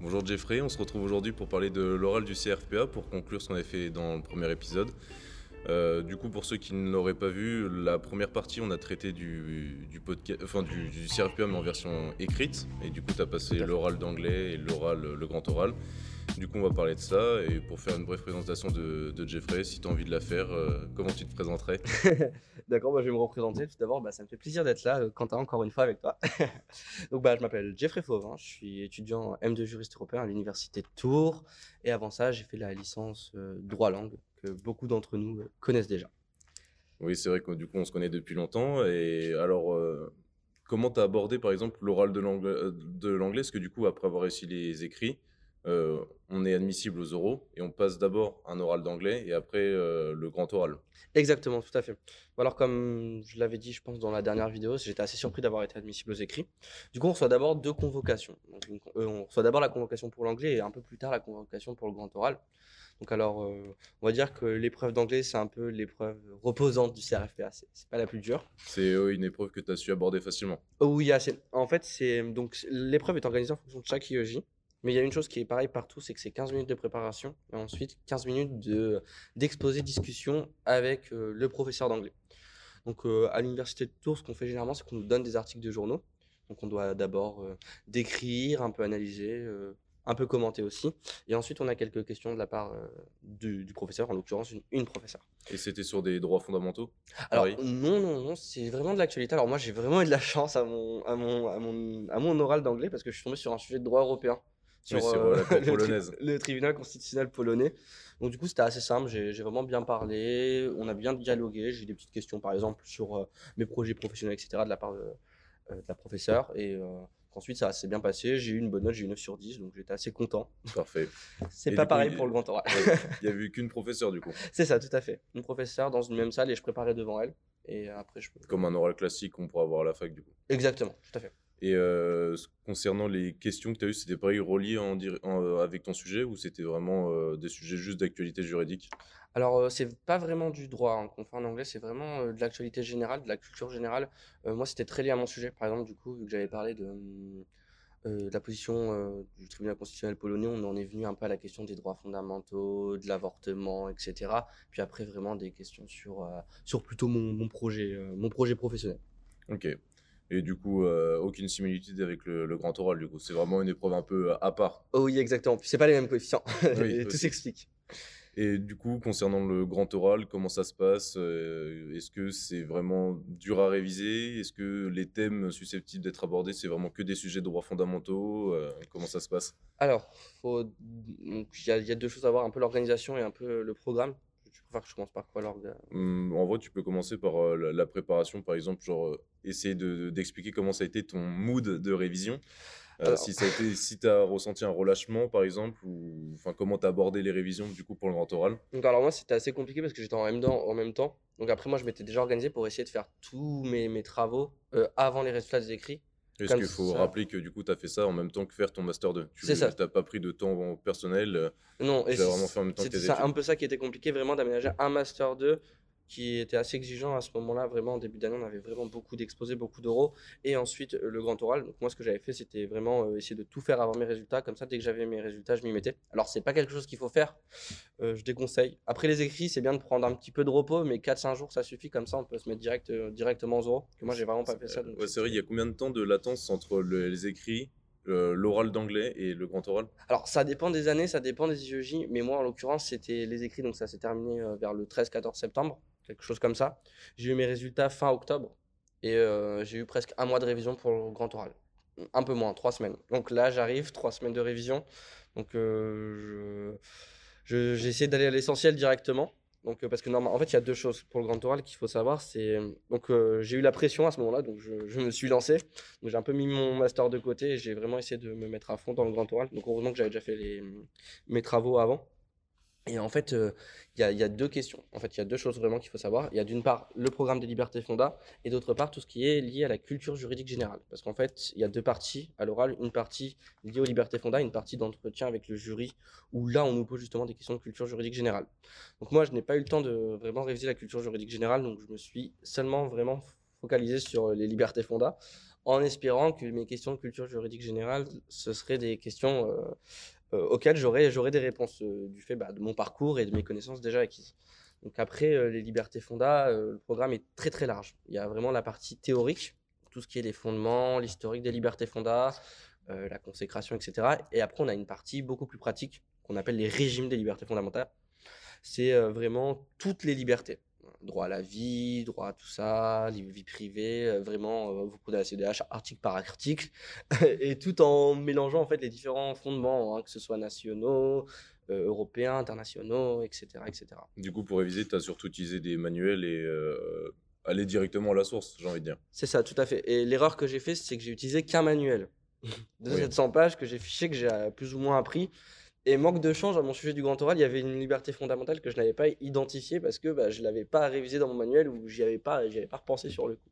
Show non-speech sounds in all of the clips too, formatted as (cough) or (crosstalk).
Bonjour Jeffrey, on se retrouve aujourd'hui pour parler de l'oral du CRFPA pour conclure ce qu'on avait fait dans le premier épisode. Euh, du coup, pour ceux qui ne l'auraient pas vu, la première partie, on a traité du, du, podcast, enfin, du, du CRFPA mais en version écrite. Et du coup, tu as passé l'oral d'anglais et l'oral, le grand oral. Du coup, on va parler de ça. Et pour faire une brève présentation de, de Jeffrey, si tu as envie de la faire, euh, comment tu te présenterais? (laughs) D'accord, bah, je vais me représenter. Tout d'abord, bah, ça me fait plaisir d'être là, euh, Quentin, encore une fois avec toi. (laughs) Donc, bah, je m'appelle Jeffrey Fauvin. Je suis étudiant M2 juriste européen à l'université de Tours. Et avant ça, j'ai fait la licence euh, droit langue que beaucoup d'entre nous euh, connaissent déjà. Oui, c'est vrai que du coup, on se connaît depuis longtemps. Et alors, euh, comment tu as abordé, par exemple, l'oral de l'anglais euh, de l'anglais? Parce que du coup, après avoir réussi les écrits, euh, on est admissible aux oraux et on passe d'abord un oral d'anglais et après euh, le grand oral. Exactement, tout à fait. Alors, comme je l'avais dit, je pense, dans la dernière vidéo, j'étais assez surpris d'avoir été admissible aux écrits. Du coup, on reçoit d'abord deux convocations. Donc, une euh, on reçoit d'abord la convocation pour l'anglais et un peu plus tard la convocation pour le grand oral. Donc, alors, euh, on va dire que l'épreuve d'anglais, c'est un peu l'épreuve reposante du CRFPA. C'est c'est pas la plus dure. C'est euh, une épreuve que tu as su aborder facilement. Oh oui, assez. En fait, c'est donc l'épreuve est organisée en fonction de chaque IEJ. Mais il y a une chose qui est pareille partout, c'est que c'est 15 minutes de préparation et ensuite 15 minutes de d'exposé discussion avec euh, le professeur d'anglais. Donc à l'université de Tours, ce qu'on fait généralement, c'est qu'on nous donne des articles de journaux. Donc on doit d'abord décrire, un peu analyser, un peu commenter aussi. Et ensuite, on a quelques questions de la part euh, du, du professeur, en l'occurrence une, une professeure. Et c'était sur des droits fondamentaux Alors non, non, non, c'est vraiment de l'actualité. Alors moi, j'ai vraiment eu de la chance à mon, à mon, à mon, à mon oral d'anglais parce que je suis tombé sur un sujet de droit européen. Oui, sur, euh, la Cour (laughs) le tri- polonaise. le tribunal constitutionnel polonais. Donc du coup, c'était assez simple. J'ai vraiment bien parlé. On a bien dialogué. J'ai des petites questions, par exemple, sur euh, mes projets professionnels, etc., de la part de, euh, de la professeure. Et euh, ensuite, ça s'est bien passé. J'ai eu une bonne note. J'ai eu 9 sur 10. Donc j'étais assez content. Parfait. C'est pas coup, pareil il- pour le grand oral. (laughs) Il y a eu qu'une professeure du coup. C'est ça, tout à fait. Une professeure dans une même salle et je préparais devant elle. Et après, je. Comme un oral classique qu'on pourra avoir à la fac du coup. Exactement, tout à fait. Et euh, concernant les questions que tu as eues, c'était pareil relié en, dir- en- avec ton sujet ou c'était vraiment euh, des sujets juste d'actualité juridique? Alors, euh, c'est pas vraiment du droit hein, qu'on fait en anglais, c'est vraiment de l'actualité générale, de la culture générale. Moi, c'était très lié à mon sujet. Par exemple, du coup, vu que j'avais parlé de, de la position du tribunal constitutionnel polonais, on en est venu un peu à la question des droits fondamentaux, de l'avortement, etc. Puis après, vraiment des questions sur, sur plutôt mon, mon projet, mon projet professionnel. Ok. Et du coup, euh, aucune similitude avec le, le grand oral du coup. C'est vraiment une épreuve un peu euh, à part. Oh oui, exactement. Puis c'est pas les mêmes coefficients. Oui, (laughs) tout s'explique. Et du coup, concernant le grand oral, comment ça se passe Euh, Est-ce que c'est vraiment dur à réviser? Est-ce que les thèmes susceptibles d'être abordés, c'est vraiment que des sujets de droits fondamentaux Euh, Comment ça se passe? Alors, y il y a deux choses à voir, un peu l'organisation et un peu le programme. Je commence par quoi l'orga Hum, En vrai, tu peux commencer par euh, la, la préparation, par exemple, genre euh, essayer de- de- d'expliquer comment ça a été ton mood de révision. Euh, Alors- si ça a été, si tu as ressenti un relâchement, par exemple, ou enfin comment tu as abordé les révisions du coup pour le grand oral. Donc alors moi c'était assez compliqué parce que j'étais en même temps, en même temps. Donc après moi je m'étais déjà organisé pour essayer de faire tous mes, mes travaux euh, avant les résultats des écrits. Est-ce qu'il faut ça. rappeler que du coup tu as fait ça en même temps que faire ton master 2 Tu C'est ça. n'as pas pris de temps personnel. euh, Non, Tu l'as c'est- vraiment fait en même temps que c'était tes ça, études? un peu ça qui était compliqué vraiment d'aménager un master 2 qui était assez exigeant à ce moment-là. Vraiment en début d'année on avait vraiment beaucoup d'exposés, beaucoup d'euros. Et ensuite euh, le grand oral. Donc moi ce que j'avais fait c'était vraiment euh, essayer de tout faire avant mes résultats. Comme ça dès que j'avais mes résultats je m'y mettais. Alors c'est pas quelque chose qu'il faut faire. Euh, je déconseille. Après les écrits c'est bien de prendre un petit peu de repos mais 4-5 jours ça suffit. Comme ça on peut se mettre direct, euh, directement aux euros. Que moi j'ai vraiment pas fait ça. Ouais, c'est vrai, il y a combien de temps de latence entre le- les écrits, l'oral d'anglais et le grand oral? Alors, ça dépend des années, ça dépend des IEJ, mais moi, en l'occurrence, c'était les écrits, donc ça s'est terminé vers le 13-14 septembre, quelque chose comme ça. J'ai eu mes résultats fin octobre, et euh, j'ai eu presque un mois de révision pour le grand oral. Un peu moins, trois semaines. Donc là, j'arrive, trois semaines de révision. Donc, euh, je, je- j'ai essayé d'aller à l'essentiel directement. Donc, euh, parce que normalement, en fait, il y a deux choses pour le grand oral qu'il faut savoir. Donc euh, j'ai eu la pression à ce moment-là, donc je, me suis lancé. J'ai un peu mis mon master de côté et j'ai vraiment essayé de me mettre à fond dans le grand oral. Donc heureusement que j'avais déjà fait mes travaux avant. Et en fait, euh, il y, a, deux questions. En fait, il y a deux choses vraiment qu'il faut savoir. Il y a d'une part le programme des libertés fonda et d'autre part tout ce qui est lié à la culture juridique générale. Parce qu'en fait, il y a deux parties à l'oral. Une partie liée aux libertés fonda, une partie d'entretien avec le jury où là, on nous pose justement des questions de culture juridique générale. Donc moi, je n'ai pas eu le temps de vraiment réviser la culture juridique générale, donc je me suis seulement vraiment focalisé sur les libertés fonda en espérant que mes questions de culture juridique générale, ce seraient des questions auxquelles j'aurais des réponses du fait bah, de mon parcours et de mes connaissances déjà acquises. Donc après, les libertés fonda, le programme est très très large. Il y a vraiment la partie théorique, tout ce qui est les fondements, l'historique des libertés fonda, la consécration, etc. Et après, on a une partie beaucoup plus pratique qu'on appelle les régimes des libertés fondamentales. C'est vraiment toutes les libertés droit à la vie, droit à tout ça, vie privée, euh, vraiment, euh, vous prenez la CDH article par article, (laughs) et tout en mélangeant en fait les différents fondements, hein, que ce soit nationaux, euh, européens, internationaux, etc., etc. Du coup, pour réviser, tu as surtout utilisé des manuels et aller directement à la source, j'ai envie de dire. C'est ça, tout à fait. Et l'erreur que j'ai fait, c'est que j'ai utilisé qu'un manuel (laughs) de 700 pages que j'ai fiché, que j'ai plus ou moins appris. Et manque de change à mon sujet du grand oral, il y avait une liberté fondamentale que je n'avais pas identifiée parce que bah, je ne l'avais pas révisé dans mon manuel ou j'y avais pas, avais pas repensé sur le coup.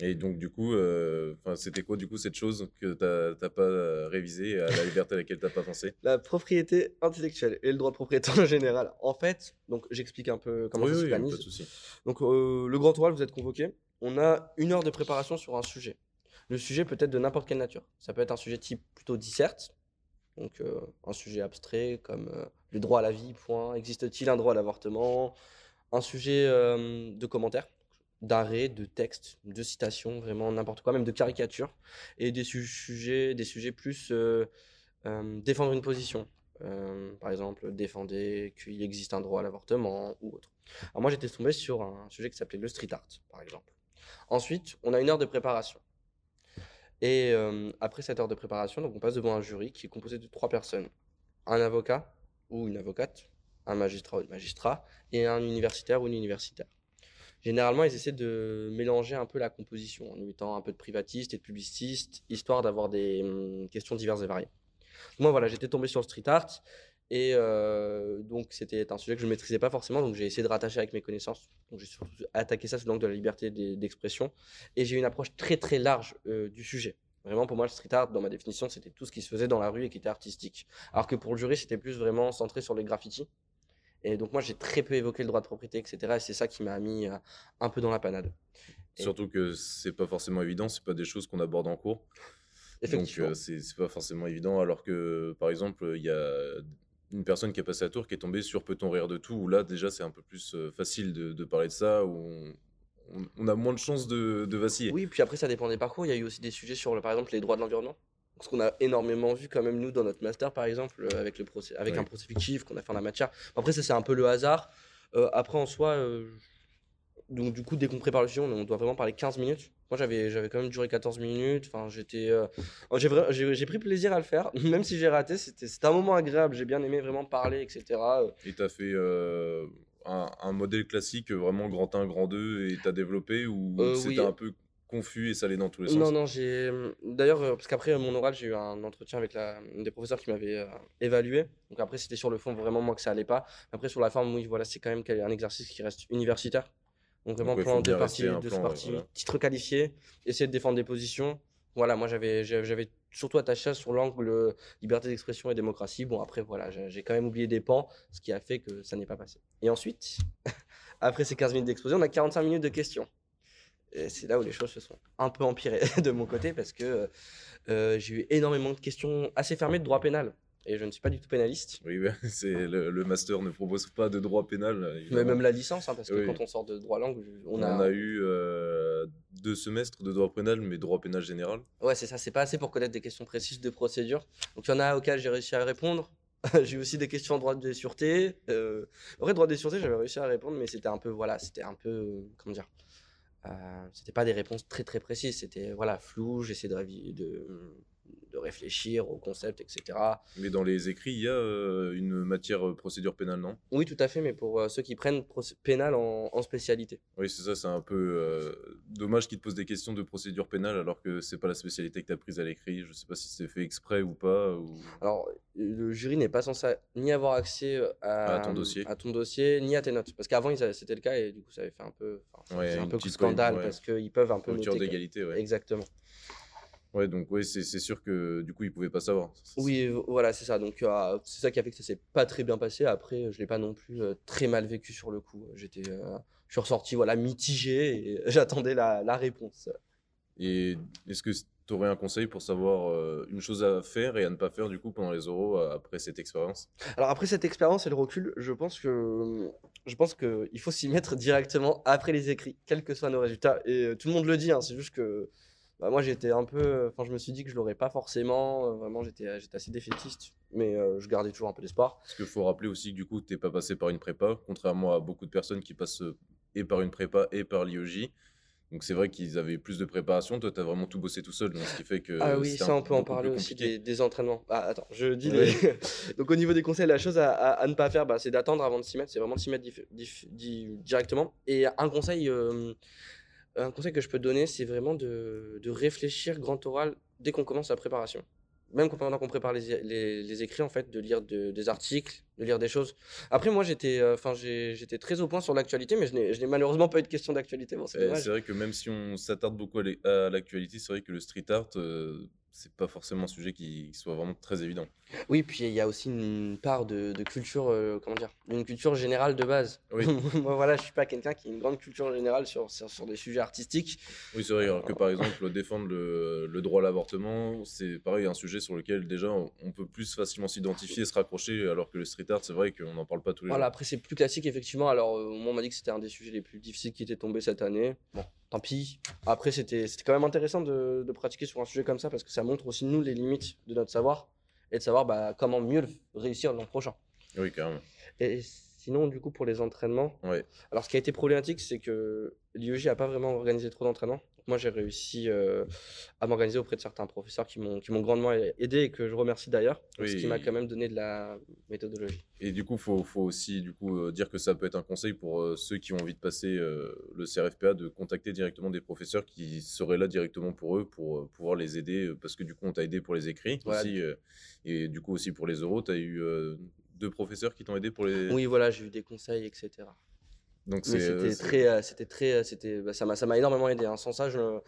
Et donc, du coup, euh, c'était quoi, du coup, cette chose que tu n'as pas euh, révisée à la liberté à laquelle tu n'as pas pensé? La propriété intellectuelle et le droit de propriété en général. En fait, donc j'explique un peu comment ça se s'organise. Donc, euh, le grand oral, vous êtes convoqué. On a une heure de préparation sur un sujet. Le sujet peut être de n'importe quelle nature. Ça peut être un sujet type plutôt disserte, donc euh, un sujet abstrait comme euh, le droit à la vie, point. Existe-t-il un droit à l'avortement? Un sujet euh, de commentaires, d'arrêt, de texte, de citation, vraiment n'importe quoi, même de caricature. Et des sujets, des sujets plus défendre une position. par exemple, défendre qu'il existe un droit à l'avortement ou autre. Alors moi j'étais tombé sur un sujet qui s'appelait le street art, par exemple. Ensuite, on a une heure de préparation. Et après cette heure de préparation, donc on passe devant un jury qui est composé de trois personnes. Un avocat ou une avocate, un magistrat ou une magistrat, et un universitaire ou une universitaire. Généralement, ils essaient de mélanger un peu la composition en y mettant un peu de privatiste et de publiciste, histoire d'avoir des mmh, questions diverses et variées. Moi, voilà, j'étais tombé sur le street art et euh, donc, c'était un sujet que je ne maîtrisais pas forcément, donc j'ai essayé de rattacher avec mes connaissances. Donc, j'ai surtout attaqué ça sous l'angle de la liberté d'expression. Et j'ai une approche très très large euh, du sujet. Vraiment, pour moi, le street art, dans ma définition, c'était tout ce qui se faisait dans la rue et qui était artistique. Alors que pour le jury, c'était plus vraiment centré sur les graffitis. Et donc, moi, j'ai très peu évoqué le droit de propriété, etc. Et c'est ça qui m'a mis euh, un peu dans la panade. Surtout que c'est pas forcément évident, c'est pas des choses qu'on aborde en cours. Effectivement. Donc, c'est pas forcément évident. Alors que, par exemple, il y a une personne qui est passée à tour qui est tombée sur Peut-on rire de tout Où là, déjà, c'est un peu plus euh, facile de, parler de ça, où on, a moins de chances de, vaciller. Oui, puis après, ça dépend des parcours. Il y a eu aussi des sujets sur, par exemple, les droits de l'environnement. Ce qu'on a énormément vu quand même, nous, dans notre master, par exemple, euh, avec, le procès, avec un procès fictif qu'on a fait en la matière. Après, ça, c'est un peu le hasard. Euh, après, en soi, donc du coup, dès qu'on prépare le sujet, on doit vraiment parler 15 minutes. Moi, j'avais, j'avais quand même duré 14 minutes. Enfin, j'étais, euh, j'ai, j'ai, pris plaisir à le faire, (laughs) même si j'ai raté. C'était, c'était un moment agréable. J'ai bien aimé vraiment parler, etc. Et tu as fait euh, un, modèle classique, vraiment grand 1, grand 2, et tu as développé ou euh, c'était un peu confus et ça allait dans tous les sens? Non, non, j'ai. D'ailleurs, parce qu'après mon oral, j'ai eu un entretien avec la... des professeurs qui m'avaient évalué. Donc après, c'était sur le fond vraiment moi que ça allait pas. Après, sur la forme, oui, voilà, c'est quand même un exercice qui reste universitaire. Donc vraiment plan de partie, de partie, titre qualifié, essayer de défendre des positions. Voilà, moi j'avais j'avais surtout attaché sur l'angle euh, liberté d'expression et démocratie. Bon après voilà, j'ai quand même oublié des pans, ce qui a fait que ça n'est pas passé. Et ensuite, (laughs) après ces 15 minutes d'exposé, on a 45 minutes de questions. Et c'est là où les choses se sont un peu empirées (laughs) de mon côté parce que euh, j'ai eu énormément de questions assez fermées de droit pénal et je ne suis pas du tout pénaliste. Oui, (laughs) c'est le, master ne propose pas de droit pénal. Mais même la licence, hein, parce que quand on sort de droit langue, on, a... eu euh, deux semestres de droit pénal, mais droit pénal général. Ouais, c'est ça, c'est pas assez pour connaître des questions précises de procédure. Donc il y en a auxquelles j'ai réussi à répondre. (laughs) j'ai aussi des questions en droit de sûreté. Euh... vrai, droit de sûreté, j'avais réussi à répondre, mais c'était un peu, voilà, c'était un peu, comment dire, euh, c'était pas des réponses très très précises, c'était voilà flou. J'essaie de, de de réfléchir au concept, etc. Mais dans les écrits, il y a euh, une matière euh, procédure pénale, non? Oui, tout à fait, mais pour euh, ceux qui prennent pénal en, spécialité. Oui, c'est ça, c'est un peu dommage qu'ils te posent des questions de procédure pénale alors que c'est pas la spécialité que tu as prise à l'écrit. Je sais pas si c'est fait exprès ou pas. Ou... Alors, le jury n'est pas censé ni avoir accès à, ton dossier. à ton dossier, ni à tes notes. Parce qu'avant, c'était le cas et du coup, ça avait fait un peu, un peu scandale parce qu'ils peuvent un peu. Noter d'égalité, ouais. Exactement. Ouais, donc ouais, c'est sûr que du coup, ils pouvaient pas savoir. Oui, voilà, c'est ça. Donc euh, c'est ça qui a fait que ça s'est pas très bien passé. Après, je l'ai pas non plus euh, très mal vécu sur le coup. J'étais, euh, je suis ressorti voilà mitigé et (laughs) j'attendais la, la, réponse. Et est-ce que tu aurais un conseil pour savoir euh, une chose à faire et à ne pas faire du coup pendant les oraux après cette expérience? Alors après cette expérience et le recul, je pense que je pense que il faut s'y mettre directement après les écrits, quels que soient nos résultats. Et tout le monde le dit, hein, c'est juste que bah, moi j'étais un peu, enfin je me suis dit que je l'aurais pas forcément. euh, vraiment j'étais j'étais assez défaitiste, mais euh, je gardais toujours un peu d'espoir. Parce qu'il faut rappeler aussi que du coup, tu n'es pas passé par une prépa, contrairement à beaucoup de personnes qui passent euh, et par une prépa et par l'IOJ. Donc c'est vrai qu'ils avaient plus de préparation. Toi, tu as vraiment tout bossé tout seul, donc ce qui fait que. Ah oui, ça on peut en parler aussi des, des entraînements. Ah attends, je dis Ouais. les- (laughs) Donc au niveau des conseils, la chose à, à- à ne pas faire, bah, c'est d'attendre avant de s'y mettre. C'est vraiment de s'y mettre di- directement. Et un conseil, euh, un conseil que je peux donner, c'est vraiment de, de réfléchir grand oral dès qu'on commence la préparation. Même pendant qu'on prépare les, les- les écrits, en fait, de lire de- des articles, de lire des choses. Après, moi, j'étais euh, enfin, j'étais très au point sur l'actualité, mais je n'ai malheureusement pas eu de question d'actualité. Bon, c'est Eh. C'est vrai que même si on s'attarde beaucoup à l'actualité, c'est vrai que le street art, euh, c'est pas forcément un sujet qui soit vraiment très évident. Oui, puis il y a aussi une part de, de culture, euh, comment dire, une culture générale de base. Oui. (laughs) Moi, voilà, je suis pas quelqu'un qui a une grande culture générale sur, sur, sur des sujets artistiques. Oui, c'est vrai, alors que par exemple, défendre le, le droit à l'avortement, c'est pareil, un sujet sur lequel déjà on, peut plus facilement s'identifier et se raccrocher, alors que le street art, c'est vrai qu'on n'en parle pas tous les Voilà, jours. après, c'est plus classique, effectivement. Alors, euh, moi, on m'a dit que c'était un des sujets les plus difficiles qui était tombé cette année. Bon, tant pis. Après, c'était quand même intéressant de, de pratiquer sur un sujet comme ça parce que ça montre aussi, nous, les limites de notre savoir et de savoir bah, comment mieux réussir l'an prochain. Oui, carrément. Et sinon, du coup, pour les entraînements, Ouais. alors ce qui a été problématique, c'est que l'IEJ n'a pas vraiment organisé trop d'entraînements. Moi, j'ai réussi euh, à m'organiser auprès de certains professeurs qui m'ont qui m'ont grandement aidé et que je remercie d'ailleurs, ce qui Oui. m'a quand même donné de la méthodologie. Et du coup, faut, faut aussi du coup, euh, dire que ça peut être un conseil pour euh, ceux qui ont envie de passer euh, le CRFPA, de contacter directement des professeurs qui seraient là directement pour eux, pour pouvoir les aider, parce que du coup, on t'a aidé pour les écrits Voilà. aussi, et du coup aussi pour les euros, tu as eu deux professeurs qui t'ont aidé pour les... Oui, voilà, j'ai eu des conseils, etc. Donc c'est... euh, c'était très, euh, c'était très, euh, c'était, bah, ça m'a, ça m'a énormément aidé. hein. Sans ça, je,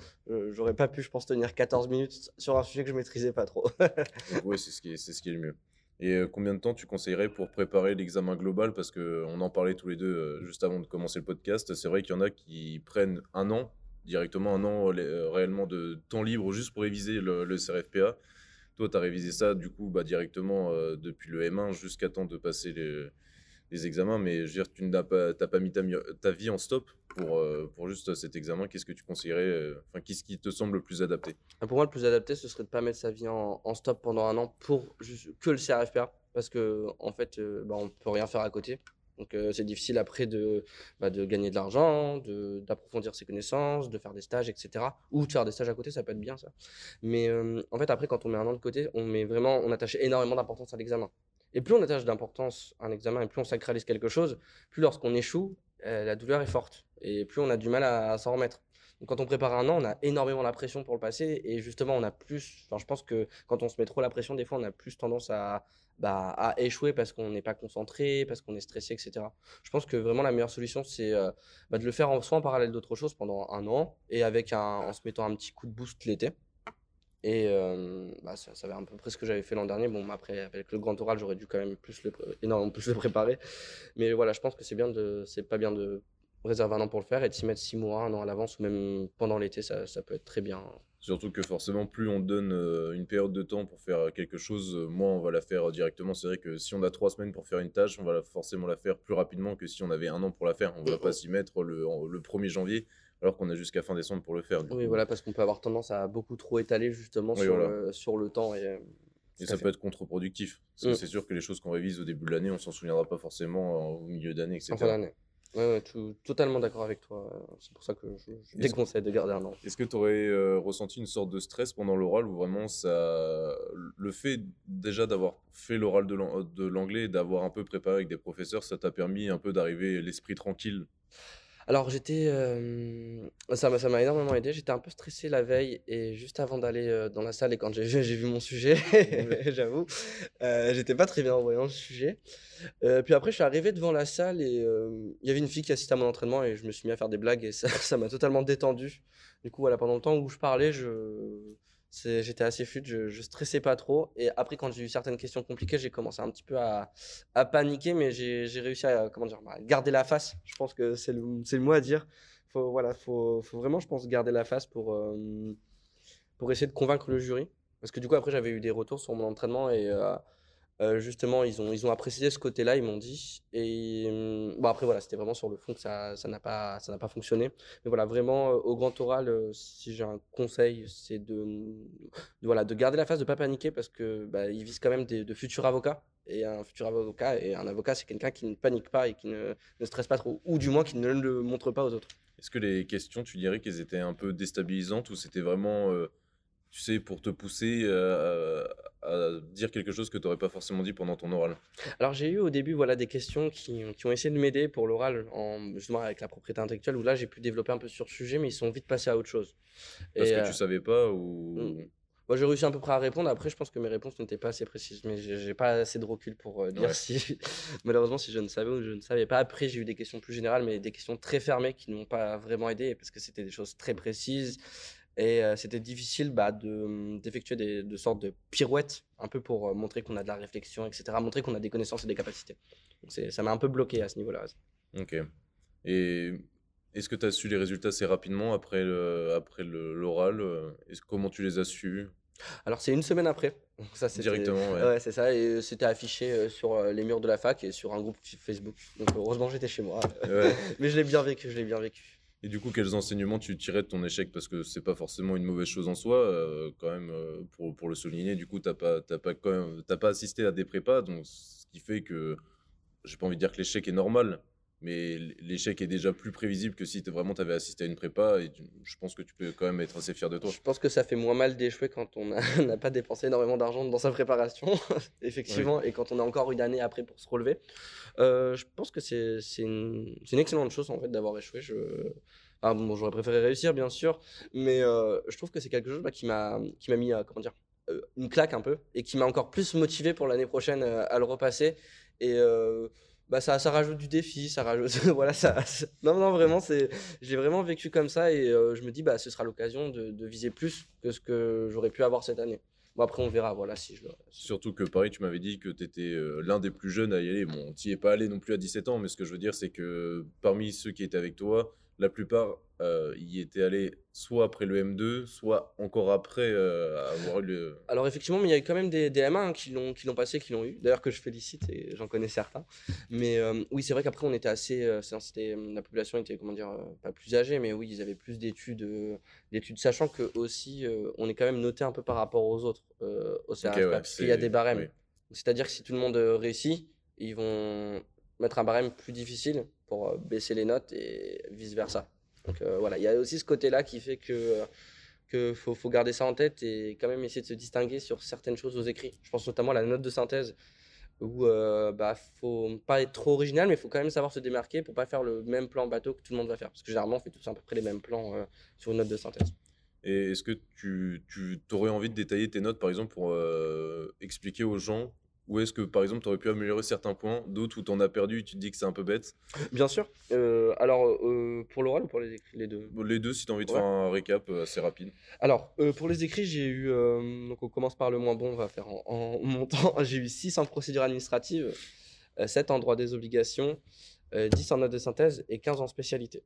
j'aurais pas pu, je pense, tenir 14 minutes sur un sujet que je maîtrisais pas trop. (laughs) Oui, c'est ce, qui est- c'est ce qui est le mieux. Et euh, combien de temps tu conseillerais pour préparer l'examen global? Parce qu'on en parlait tous les deux euh, juste avant de commencer le podcast. C'est vrai qu'il y en a qui prennent un an, directement un an euh, réellement de temps libre juste pour réviser le, le CRFPA. Toi, tu as révisé ça du coup bah, directement euh, depuis le M1 jusqu'à temps de passer les, les examens. Mais je veux dire, tu n'as pas, pas mis ta, vie en stop pour, euh, pour juste cet examen. Qu'est-ce que tu conseillerais euh, Enfin, qu'est-ce qui te semble le plus adapté? Pour moi, le plus adapté, ce serait de pas mettre sa vie en, stop pendant un an pour juste que le CRFPA, parce que en fait, euh, bah, on peut rien faire à côté. Donc c'est difficile après de, bah, gagner de l'argent, d'approfondir ses connaissances, de faire des stages, etc. Ou de faire des stages à côté, ça peut être bien ça. Mais en fait, après, quand on met un an de côté, on met vraiment, on attache énormément d'importance à l'examen. Et plus on attache d'importance à un examen et plus on sacralise quelque chose, plus lorsqu'on échoue, euh, la douleur est forte. Et plus on a du mal à, s'en remettre. Donc quand on prépare un an, on a énormément la pression pour le passer. Et justement, on a plus. Je pense que quand on se met trop la pression, des fois, on a plus tendance à, bah, échouer parce qu'on n'est pas concentré, parce qu'on est stressé, etc. Je pense que vraiment la meilleure solution, c'est euh, bah, de le faire en, soit en parallèle d'autres choses pendant un an et avec en se mettant un petit coup de boost l'été. Et euh, bah, ça, ça va à peu près ce que j'avais fait l'an dernier. Bon, après, avec le grand oral, j'aurais dû quand même plus le, énormément plus le préparer. Mais voilà, je pense que c'est bien de, c'est pas bien de réserver un an pour le faire et de s'y mettre six mois, un an à l'avance ou même pendant l'été, ça, ça peut être très bien. Surtout que forcément, plus on donne euh, une période de temps pour faire quelque chose, euh, moins on va la faire directement. C'est vrai que si on a trois semaines pour faire une tâche, on va forcément la faire plus rapidement que si on avait un an pour la faire. On ne va pas s'y mettre le, le 1er janvier, alors qu'on a jusqu'à fin décembre pour le faire. Oui, coup. voilà, parce qu'on peut avoir tendance à beaucoup trop étaler justement Oui, sur, voilà. le, sur le temps. Et, euh, Et ça fait. peut être contre-productif. Parce que Mm. c'est sûr que les choses qu'on révise au début de l'année, on s'en souviendra pas forcément euh, au milieu d'année, etc. en fin d'année. Ouais, ouais, tout- totalement d'accord avec toi. C'est pour ça que je, je déconseille de garder un an. Est-ce que tu aurais euh, ressenti une sorte de stress pendant l'oral ou vraiment ça, le fait déjà d'avoir fait l'oral de l'an- de l'anglais d'avoir un peu préparé avec des professeurs, ça t'a permis un peu d'arriver l'esprit tranquille? Alors j'étais, euh, ça m'a ça m'a énormément aidé. J'étais un peu stressé la veille et juste avant d'aller euh, dans la salle et quand j'ai j'ai vu mon sujet, (laughs) j'avoue, euh, j'étais pas très bien en voyant le sujet. Puis après je suis arrivé devant la salle et il y avait une fille qui assistait à mon entraînement et je me suis mis à faire des blagues et ça (laughs) ça m'a totalement détendu. Du coup voilà pendant le temps où je parlais, je j'étais assez fluide, je, je stressais pas trop. Et après, quand j'ai eu certaines questions compliquées, j'ai commencé un petit peu à, à paniquer, mais j'ai réussi à comment dire, bah, garder la face. Je pense que c'est le, le mot à dire. faut, voilà, faut, faut vraiment, je pense, garder la face pour, euh, pour essayer de convaincre le jury. Parce que du coup, après, j'avais eu des retours sur mon entraînement et euh, euh, justement, ils ont, ils ont apprécié ce côté-là, ils m'ont dit. Et hum, bon, après, voilà, c'était vraiment sur le fond que ça ça n'a pas, ça pas fonctionné. Mais voilà, vraiment, euh, au grand oral, euh, si j'ai un conseil, c'est de, voilà, de garder la face, de pas paniquer parce que bah, ils visent quand même des, de futurs avocats. Et un futur avocat, et un avocat, c'est quelqu'un qui ne panique pas et qui ne, ne stresse pas trop, ou du moins qui ne le montre pas aux autres. Est-ce que les questions, tu dirais qu'elles étaient un peu déstabilisantes ou c'était vraiment, tu sais, pour te pousser euh, à, à dire quelque chose que tu n'aurais pas forcément dit pendant ton oral Alors j'ai eu au début voilà, des questions qui, qui ont essayé de m'aider pour l'oral, en, justement avec la propriété intellectuelle, où là j'ai pu développer un peu sur le sujet, mais ils sont vite passés à autre chose. Parce Et, que euh, tu savais pas ou... Mm. Moi, j'ai réussi à peu près à répondre. Après, je pense que mes réponses n'étaient pas assez précises. Mais j'ai j'ai pas assez de recul pour euh, dire Ouais. si, (laughs) malheureusement, si je ne savais ou je ne savais pas. Après, j'ai eu des questions plus générales, mais des questions très fermées qui ne m'ont pas vraiment aidé parce que c'était des choses très précises. Et euh, c'était difficile bah, de, d'effectuer des de sortes de pirouettes, un peu pour euh, montrer qu'on a de la réflexion, etc. Montrer qu'on a des connaissances et des capacités. Donc, ça m'a un peu bloqué à ce niveau-là. Ok. Et est-ce que tu as su les résultats assez rapidement après le, après le- l'oral euh, Comment tu les as su Alors, c'est une semaine après. Donc, ça, c'était- Directement, ouais. Ouais, c'est ça. Et c'était affiché sur les murs de la fac et sur un groupe Facebook. Donc, heureusement, j'étais chez moi. Ouais. (laughs) Mais je l'ai bien vécu, je l'ai bien vécu. Et du coup, quels enseignements tu tirais de ton échec? Parce que c'est pas forcément une mauvaise chose en soi, euh, quand même, euh, pour, pour le souligner. Du coup, t'as pas, pas, pas assisté à des prépas, donc ce qui fait que j'ai pas envie de dire que l'échec est normal, mais l'échec est déjà plus prévisible que si vraiment t'avais assisté à une prépa. Et tu- je pense que tu peux quand même être assez fier de toi. Je pense que ça fait moins mal d'échouer quand on a- (laughs) n'a pas dépensé énormément d'argent dans sa préparation, (laughs) effectivement, et quand on a encore une année après pour se relever. Euh, je pense que c'est une, excellente chose en fait d'avoir échoué. Je... Ah, bon, j'aurais préféré réussir, bien sûr, mais euh, je trouve que c'est quelque chose bah, qui m'a mis, euh, comment dire, euh, une claque un peu, et qui m'a encore plus motivé pour l'année prochaine à le repasser. Et bah, ça, rajoute du défi, ça rajoute. (laughs) voilà, ça, Non, vraiment, c'est. J'ai vraiment vécu comme ça, et euh, je me dis, bah, ce sera l'occasion de, viser plus que ce que j'aurais pu avoir cette année. Bon, après, on verra, voilà, si je Surtout que pareil, tu m'avais dit que tu étais l'un des plus jeunes à y aller. Bon, tu es pas allé non plus à 17 ans, mais ce que je veux dire, c'est que parmi ceux qui étaient avec toi, la plupart euh, y étaient allés soit après le M2, soit encore après euh, avoir eu le. Alors effectivement, mais il y a eu quand même des, des M1 hein, qui l'ont passé, qui l'ont eu. D'ailleurs que je félicite et j'en connais certains. Mais euh, oui, c'est vrai qu'après on était assez, euh, c'était la population était comment dire, pas plus âgée, mais oui, ils avaient plus d'études, d'études, sachant que aussi on est quand même noté un peu par rapport aux autres au CRFPA, ouais, parce qu'il y a des barèmes. oui. C'est-à-dire que si tout le monde réussit, ils vont mettre un barème plus difficile pour baisser les notes et vice versa. Donc euh, voilà, il y a aussi ce côté-là qui fait que euh, faut, garder ça en tête et quand même essayer de se distinguer sur certaines choses aux écrits. Je pense notamment à la note de synthèse où euh, bah faut pas être trop original mais il faut quand même savoir se démarquer pour pas faire le même plan bateau que tout le monde va faire parce que généralement on fait tous à peu près les mêmes plans euh, sur une note de synthèse. Et est-ce que tu, aurais envie de détailler tes notes, par exemple, pour expliquer aux gens où est-ce que, par exemple, tu aurais pu améliorer certains points, d'autres où tu en as perdu et tu te dis que c'est un peu bête Bien sûr. Euh, alors euh, pour l'oral ou pour les écrits les deux? Les deux, si tu as envie de Ouais. faire un récap euh, assez rapide. Alors, euh, pour les écrits, j'ai eu. donc, on commence par le moins bon, on va faire en, en montant. (laughs) J'ai eu 6 en procédure administrative, euh, 7 en droit des obligations, euh, 10 en note de synthèse et 15 en spécialité.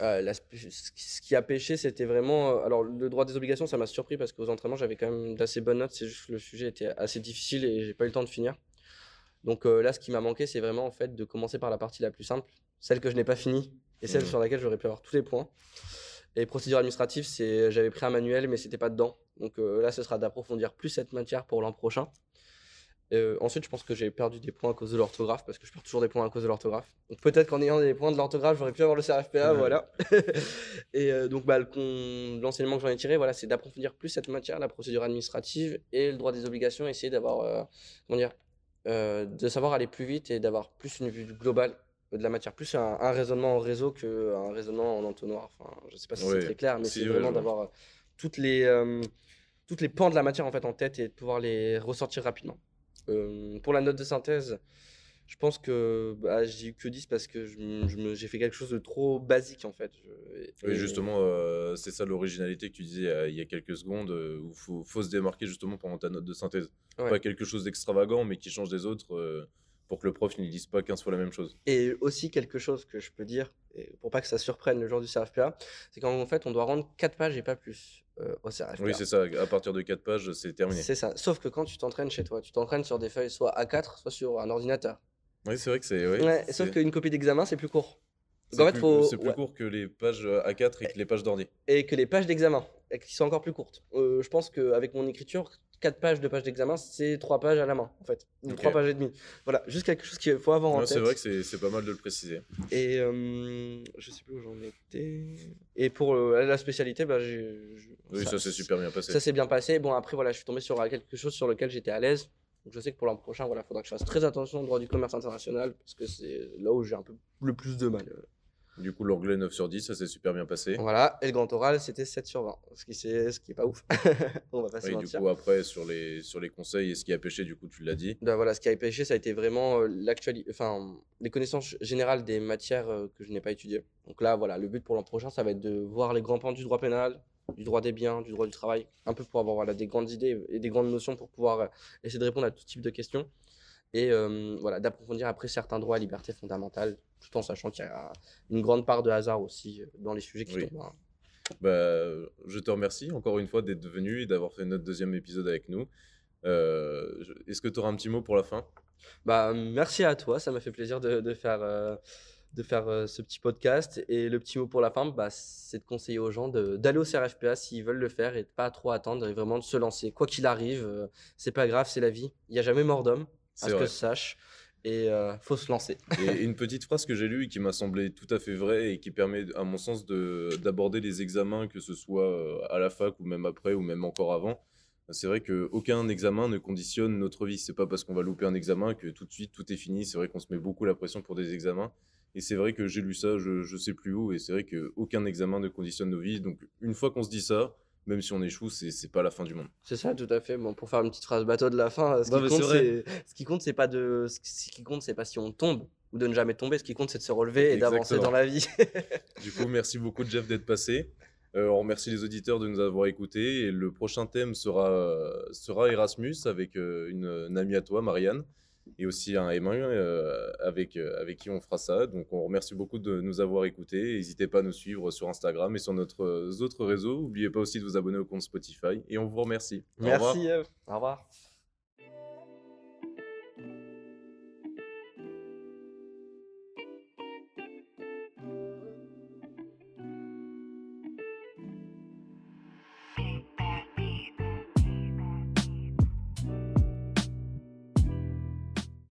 Euh, la ce qui- a pêché, c'était vraiment. euh, alors, le droit des obligations, ça m'a surpris parce qu'aux entraînements, j'avais quand même d'assez bonnes notes. C'est juste que le sujet était assez difficile et j'ai pas eu le temps de finir. Donc euh, là, ce qui m'a manqué, c'est vraiment en fait de commencer par la partie la plus simple, celle que je n'ai pas finie et celle Mhm. sur laquelle j'aurais pu avoir tous les points. Et procédure administrative, c'est j'avais pris un manuel, mais c'était pas dedans. Donc euh, là, ce sera d'approfondir plus cette matière pour l'an prochain. Euh, ensuite, je pense que j'ai perdu des points à cause de l'orthographe, parce que je perds toujours des points à cause de l'orthographe. Donc peut-être qu'en ayant des points de l'orthographe, j'aurais pu avoir le CRFPA, Ouais. voilà. (laughs) et euh, donc bah, le l'enseignement que j'en ai tiré, voilà, c'est d'approfondir plus cette matière, la procédure administrative et le droit des obligations, essayer d'avoir, euh, comment dire, de savoir aller plus vite et d'avoir plus une vue globale de la matière, plus un, un raisonnement en réseau qu'un raisonnement en entonnoir. Enfin, je sais pas si Ouais. c'est très clair, mais Si, c'est ouais, vraiment d'avoir toutes les, toutes les pans de la matière en fait en tête et de pouvoir les ressortir rapidement. Euh, pour la note de synthèse, je pense que bah, j'ai eu que 10 parce que j'ai fait quelque chose de trop basique en fait. Je- Oui, et- justement, euh, c'est ça l'originalité que tu disais euh, il y a quelques secondes, où il faut, faut se démarquer justement pendant ta note de synthèse. Ouais. Pas quelque chose d'extravagant, mais qui change des autres. pour que le prof ne lise pas 15 fois la même chose. Et aussi quelque chose que je peux dire, et pour pas que ça surprenne le jour du CRFPA, c'est qu'en fait, on doit rendre 4 pages et pas plus euh. Oui, c'est ça. À partir de 4 pages, c'est terminé. C'est ça. Sauf que quand tu t'entraînes chez toi, tu t'entraînes sur des feuilles soit A4, soit sur un ordinateur. Oui, c'est vrai que c'est. Ouais, Ouais, sauf qu'une copie d'examen, c'est plus court. C'est plus, faut- c'est plus ouais. court que les pages A4 et que les pages d'ordi. Et que les pages d'examen, et qui sont encore plus courtes. Euh, je pense qu'avec mon écriture, 4 pages de pages d'examen, c'est 3 pages à la main, en fait. Ou Ok. 3 pages et demie. Voilà, juste quelque chose qu'il faut avoir en tête. c'est vrai que c'est pas mal de le préciser. Et euh, je sais plus où j'en étais. Et pour euh, la spécialité, bah, Oui, ça, s'est super bien passé. Ça s'est bien passé. Bon, après, voilà, je suis tombé sur euh, quelque chose sur lequel j'étais à l'aise. Donc, je sais que pour l'an prochain, voilà, faudra que je fasse très attention au droit du commerce international parce que c'est là où j'ai un peu le plus de mal. Du coup, l'anglais 9 sur 10, ça s'est super bien passé. Voilà, et le grand oral, c'était 7 sur 20. Ce qui, c'est, ce qui est pas ouf. (laughs) On va pas se Et du mentir. coup, après, sur les, sur les conseils et ce qui a pêché, du coup, tu l'as dit. Ben voilà, ce qui a pêché, ça a été vraiment euh, l'actualité, enfin, les connaissances générales des matières euh, que je n'ai pas étudiées. Donc là, voilà, le but pour l'an prochain, ça va être de voir les grands pans du droit pénal, du droit des biens, du droit du travail, un peu pour avoir voilà, des grandes idées et des grandes notions pour pouvoir euh, essayer de répondre à tout type de questions. Et euh, voilà, d'approfondir après certains droits et libertés fondamentales, tout en sachant qu'il y a une grande part de hasard aussi euh, dans les sujets qui Oui. tombent. hein. Bah, je te remercie encore une fois d'être venu et d'avoir fait notre deuxième épisode avec nous. Euh, Est-ce que tu auras un petit mot pour la fin? Bah, merci à toi, ça m'a fait plaisir de, de faire, euh, de faire euh, ce petit podcast. Et le petit mot pour la fin, bah, c'est de conseiller aux gens d'aller au CRFPA s'ils veulent le faire et de pas trop attendre et vraiment de se lancer. Quoi qu'il arrive, euh, c'est pas grave, c'est la vie. Il n'y a jamais mort d'homme, à ce que je sache. Et euh, faut se lancer. Et (laughs) une petite phrase que j'ai lue et qui m'a semblé tout à fait vraie et qui permet, à mon sens, de- d'aborder les examens, que ce soit euh, à la fac ou même après ou même encore avant. C'est vrai qu'aucun examen ne conditionne notre vie. C'est pas parce qu'on va louper un examen que tout de suite tout est fini. C'est vrai qu'on se met beaucoup la pression pour des examens. Et c'est vrai que j'ai lu ça, je, je sais plus où, et c'est vrai qu'aucun examen ne conditionne nos vies. Donc une fois qu'on se dit ça, même si on échoue, c'est c'est pas la fin du monde. C'est ça, tout à fait. Bon, pour faire une petite phrase bateau de la fin, ce Non, qui compte, ce qui compte, c'est pas de, ce qui- ce compte, c'est pas si on tombe ou de ne jamais tomber. Ce qui compte, c'est de se relever et d'avancer dans la vie. (laughs) Du coup, merci beaucoup Jeff d'être passé. Euh, on remercie les auditeurs de nous avoir écoutés. Et le prochain thème sera, euh, sera Erasmus avec euh, une, une amie à toi, Marianne, et aussi un M1 euh, avec, euh, avec qui on fera ça. Donc on remercie beaucoup de nous avoir écoutés. N'hésitez pas à nous suivre sur Instagram et sur notre euh, autres réseaux. N'oubliez pas aussi de vous abonner au compte Spotify. Et on vous remercie. Au. Merci, Eve. Au revoir.